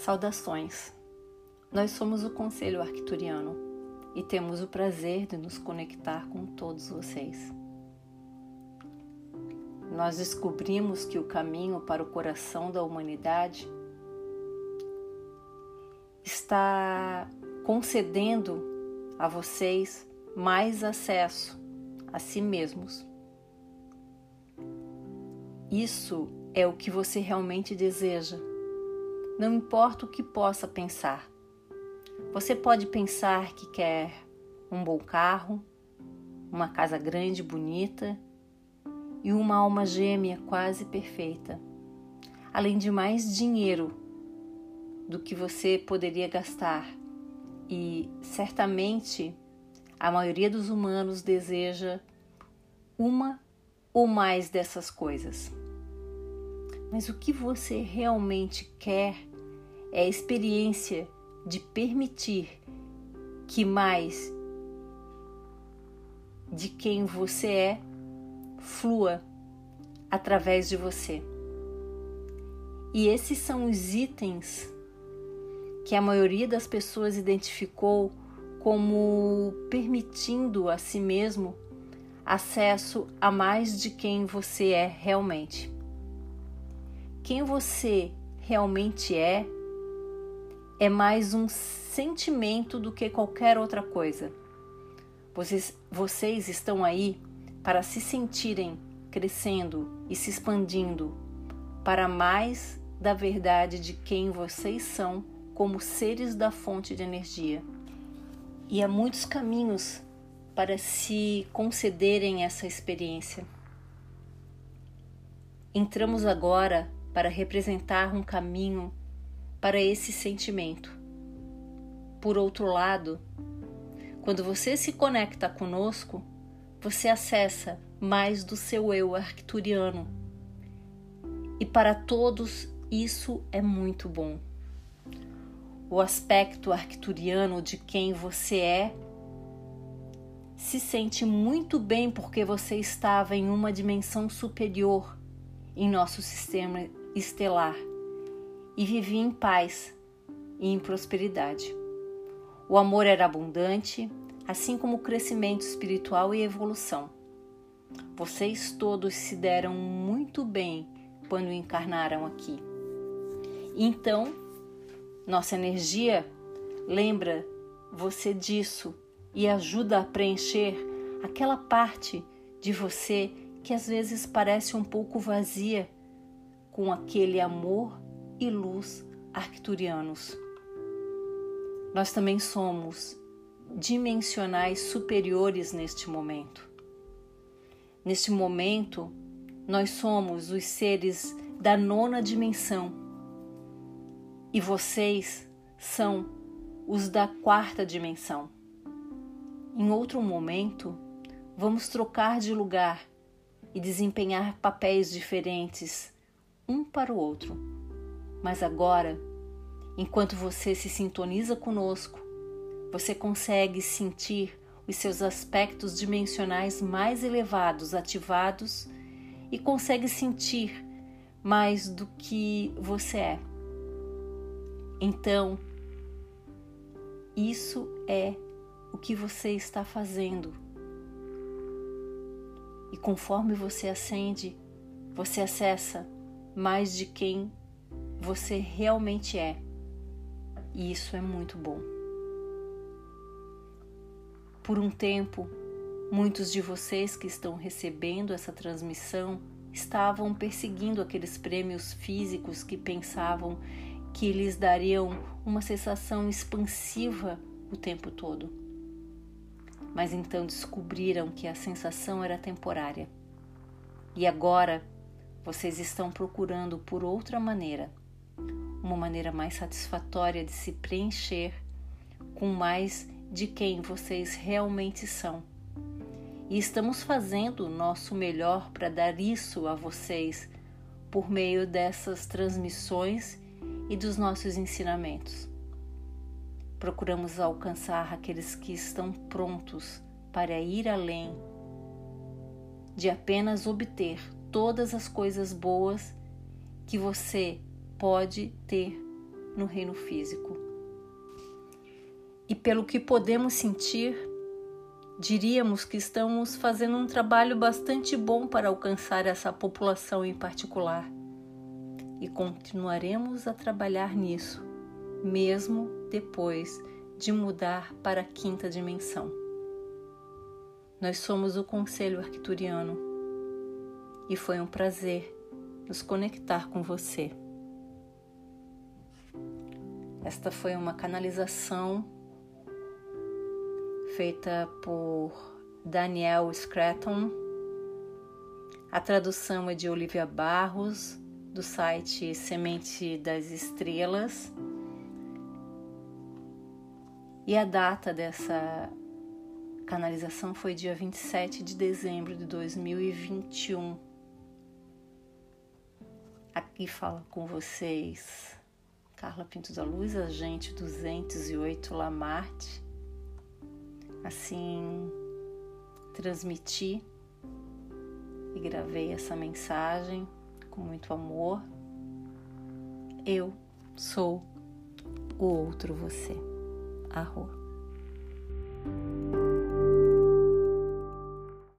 Saudações! Nós somos o Conselho Arcturiano e temos o prazer de nos conectar com todos vocês. Nós descobrimos que o caminho para o coração da humanidade está concedendo a vocês mais acesso a si mesmos. Isso é o que você realmente deseja não importa o que possa pensar. Você pode pensar que quer um bom carro, uma casa grande, bonita e uma alma gêmea quase perfeita, além de mais dinheiro do que você poderia gastar. E certamente a maioria dos humanos deseja uma ou mais dessas coisas. Mas o que você realmente quer é a experiência de permitir que mais de quem você é flua através de você. E esses são os itens que a maioria das pessoas identificou como permitindo a si mesmo acesso a mais de quem você é realmente. Quem você realmente é é mais um sentimento do que qualquer outra coisa. Vocês, vocês estão aí para se sentirem crescendo e se expandindo para mais da verdade de quem vocês são como seres da fonte de energia. E há muitos caminhos para se concederem essa experiência. Entramos agora para representar um caminho para esse sentimento. Por outro lado, quando você se conecta conosco, você acessa mais do seu eu arcturiano. E para todos isso é muito bom. O aspecto arcturiano de quem você é se sente muito bem porque você estava em uma dimensão superior em nosso sistema estelar e vivia em paz e em prosperidade. O amor era abundante, assim como o crescimento espiritual e evolução. Vocês todos se deram muito bem quando encarnaram aqui. Então, nossa energia lembra você disso e ajuda a preencher aquela parte de você que às vezes parece um pouco vazia com aquele amor e luz arcturianos. Nós também somos dimensionais superiores neste momento. Neste momento, nós somos os seres da nona dimensão e vocês são os da quarta dimensão. Em outro momento, vamos trocar de lugar e desempenhar papéis diferentes um para o outro mas agora, enquanto você se sintoniza conosco, você consegue sentir os seus aspectos dimensionais mais elevados ativados e consegue sentir mais do que você é. Então, isso é o que você está fazendo. E conforme você acende, você acessa mais de quem você realmente é. E isso é muito bom. Por um tempo, muitos de vocês que estão recebendo essa transmissão estavam perseguindo aqueles prêmios físicos que pensavam que lhes dariam uma sensação expansiva o tempo todo. Mas então descobriram que a sensação era temporária. E agora vocês estão procurando por outra maneira uma maneira mais satisfatória de se preencher com mais de quem vocês realmente são. E estamos fazendo o nosso melhor para dar isso a vocês por meio dessas transmissões e dos nossos ensinamentos. Procuramos alcançar aqueles que estão prontos para ir além de apenas obter todas as coisas boas que você pode ter no reino físico. E pelo que podemos sentir, diríamos que estamos fazendo um trabalho bastante bom para alcançar essa população em particular. E continuaremos a trabalhar nisso, mesmo depois de mudar para a quinta dimensão. Nós somos o Conselho Arcturiano e foi um prazer nos conectar com você. Esta foi uma canalização feita por Daniel Scraton. A tradução é de Olivia Barros, do site Semente das Estrelas. E a data dessa canalização foi dia 27 de dezembro de 2021. Aqui fala com vocês Carla Pinto da Luz, agente 208 Lamarte. Assim, transmiti e gravei essa mensagem com muito amor. Eu sou o outro você. Arro.